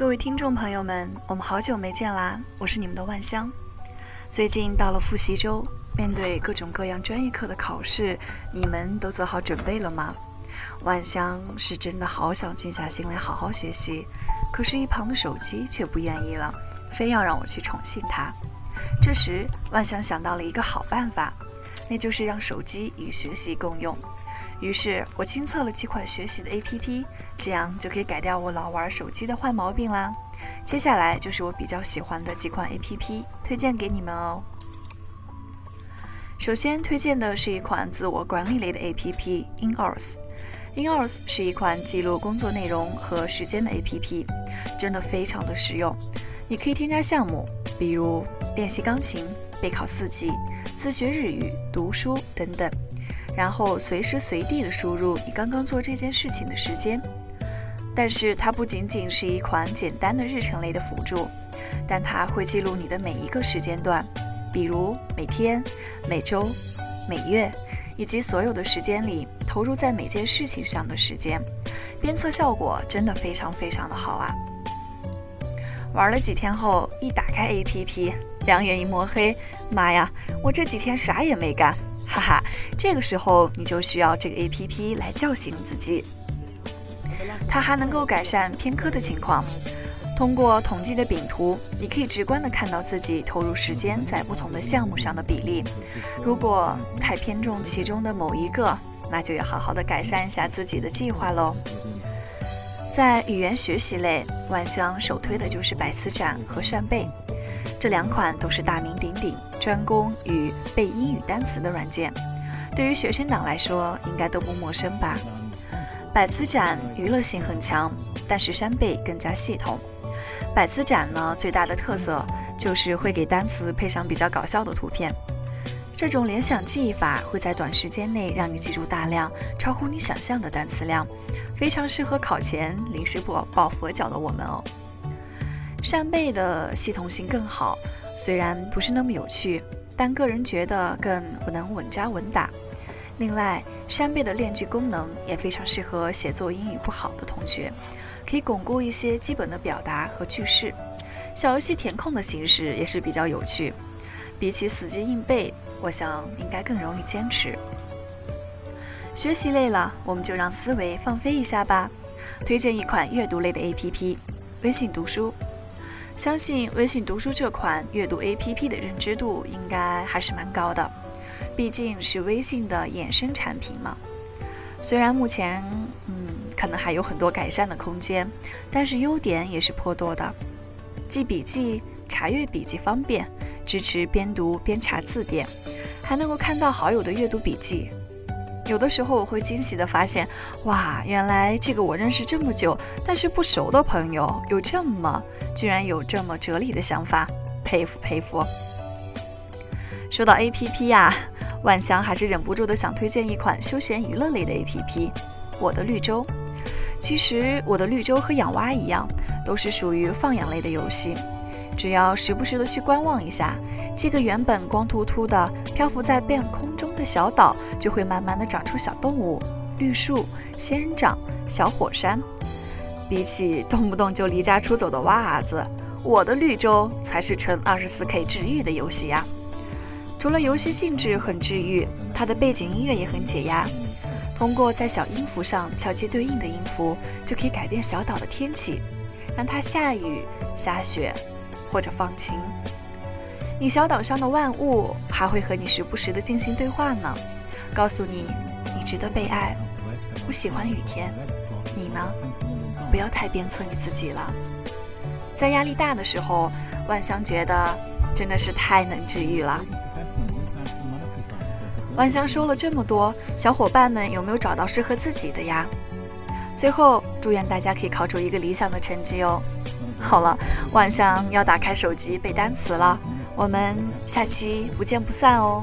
各位听众朋友们，我们好久没见啦！我是你们的万香。最近到了复习周，面对各种各样专业课的考试，你们都做好准备了吗？万香是真的好想静下心来好好学习，可是，一旁的手机却不愿意了，非要让我去宠幸它。这时，万香想到了一个好办法，那就是让手机与学习共用。于是我亲测了几款学习的 APP，这样就可以改掉我老玩手机的坏毛病啦。接下来就是我比较喜欢的几款 APP，推荐给你们哦。首先推荐的是一款自我管理类的 APP，Inours。Inours 是一款记录工作内容和时间的 APP，真的非常的实用。你可以添加项目，比如练习钢琴、备考四级、自学日语、读书等等。然后随时随地的输入你刚刚做这件事情的时间，但是它不仅仅是一款简单的日程类的辅助，但它会记录你的每一个时间段，比如每天、每周、每月，以及所有的时间里投入在每件事情上的时间，鞭策效果真的非常非常的好啊！玩了几天后，一打开 APP，两眼一抹黑，妈呀，我这几天啥也没干。哈哈，这个时候你就需要这个 A P P 来叫醒自己。它还能够改善偏科的情况。通过统计的饼图，你可以直观的看到自己投入时间在不同的项目上的比例。如果太偏重其中的某一个，那就要好好的改善一下自己的计划喽。在语言学习类，万香首推的就是百词斩和扇贝。这两款都是大名鼎鼎、专攻与背英语单词的软件，对于学生党来说应该都不陌生吧？百词斩娱乐性很强，但是扇贝更加系统。百词斩呢，最大的特色就是会给单词配上比较搞笑的图片，这种联想记忆法会在短时间内让你记住大量超乎你想象的单词量，非常适合考前临时抱抱佛脚的我们哦。扇贝的系统性更好，虽然不是那么有趣，但个人觉得更能稳扎稳打。另外，扇贝的练句功能也非常适合写作英语不好的同学，可以巩固一些基本的表达和句式。小游戏填空的形式也是比较有趣，比起死记硬背，我想应该更容易坚持。学习累了，我们就让思维放飞一下吧。推荐一款阅读类的 APP，微信读书。相信微信读书这款阅读 APP 的认知度应该还是蛮高的，毕竟是微信的衍生产品嘛。虽然目前嗯可能还有很多改善的空间，但是优点也是颇多的。记笔记、查阅笔记方便，支持边读边查字典，还能够看到好友的阅读笔记。有的时候我会惊喜地发现，哇，原来这个我认识这么久但是不熟的朋友有这么，居然有这么哲理的想法，佩服佩服。说到 A P P 呀，万香还是忍不住的想推荐一款休闲娱乐类的 A P P，我的绿洲。其实我的绿洲和养蛙一样，都是属于放养类的游戏。只要时不时的去观望一下，这个原本光秃秃的漂浮在半空中的小岛，就会慢慢的长出小动物、绿树、仙人掌、小火山。比起动不动就离家出走的娃子，我的绿洲才是纯二十四 K 治愈的游戏呀！除了游戏性质很治愈，它的背景音乐也很解压。通过在小音符上敲击对应的音符，就可以改变小岛的天气，让它下雨、下雪。或者放晴，你小岛上的万物还会和你时不时的进行对话呢，告诉你你值得被爱。我喜欢雨天，你呢？不要太鞭策你自己了。在压力大的时候，万香觉得真的是太能治愈了。万香说了这么多，小伙伴们有没有找到适合自己的呀？最后，祝愿大家可以考出一个理想的成绩哦。好了，晚上要打开手机背单词了，我们下期不见不散哦。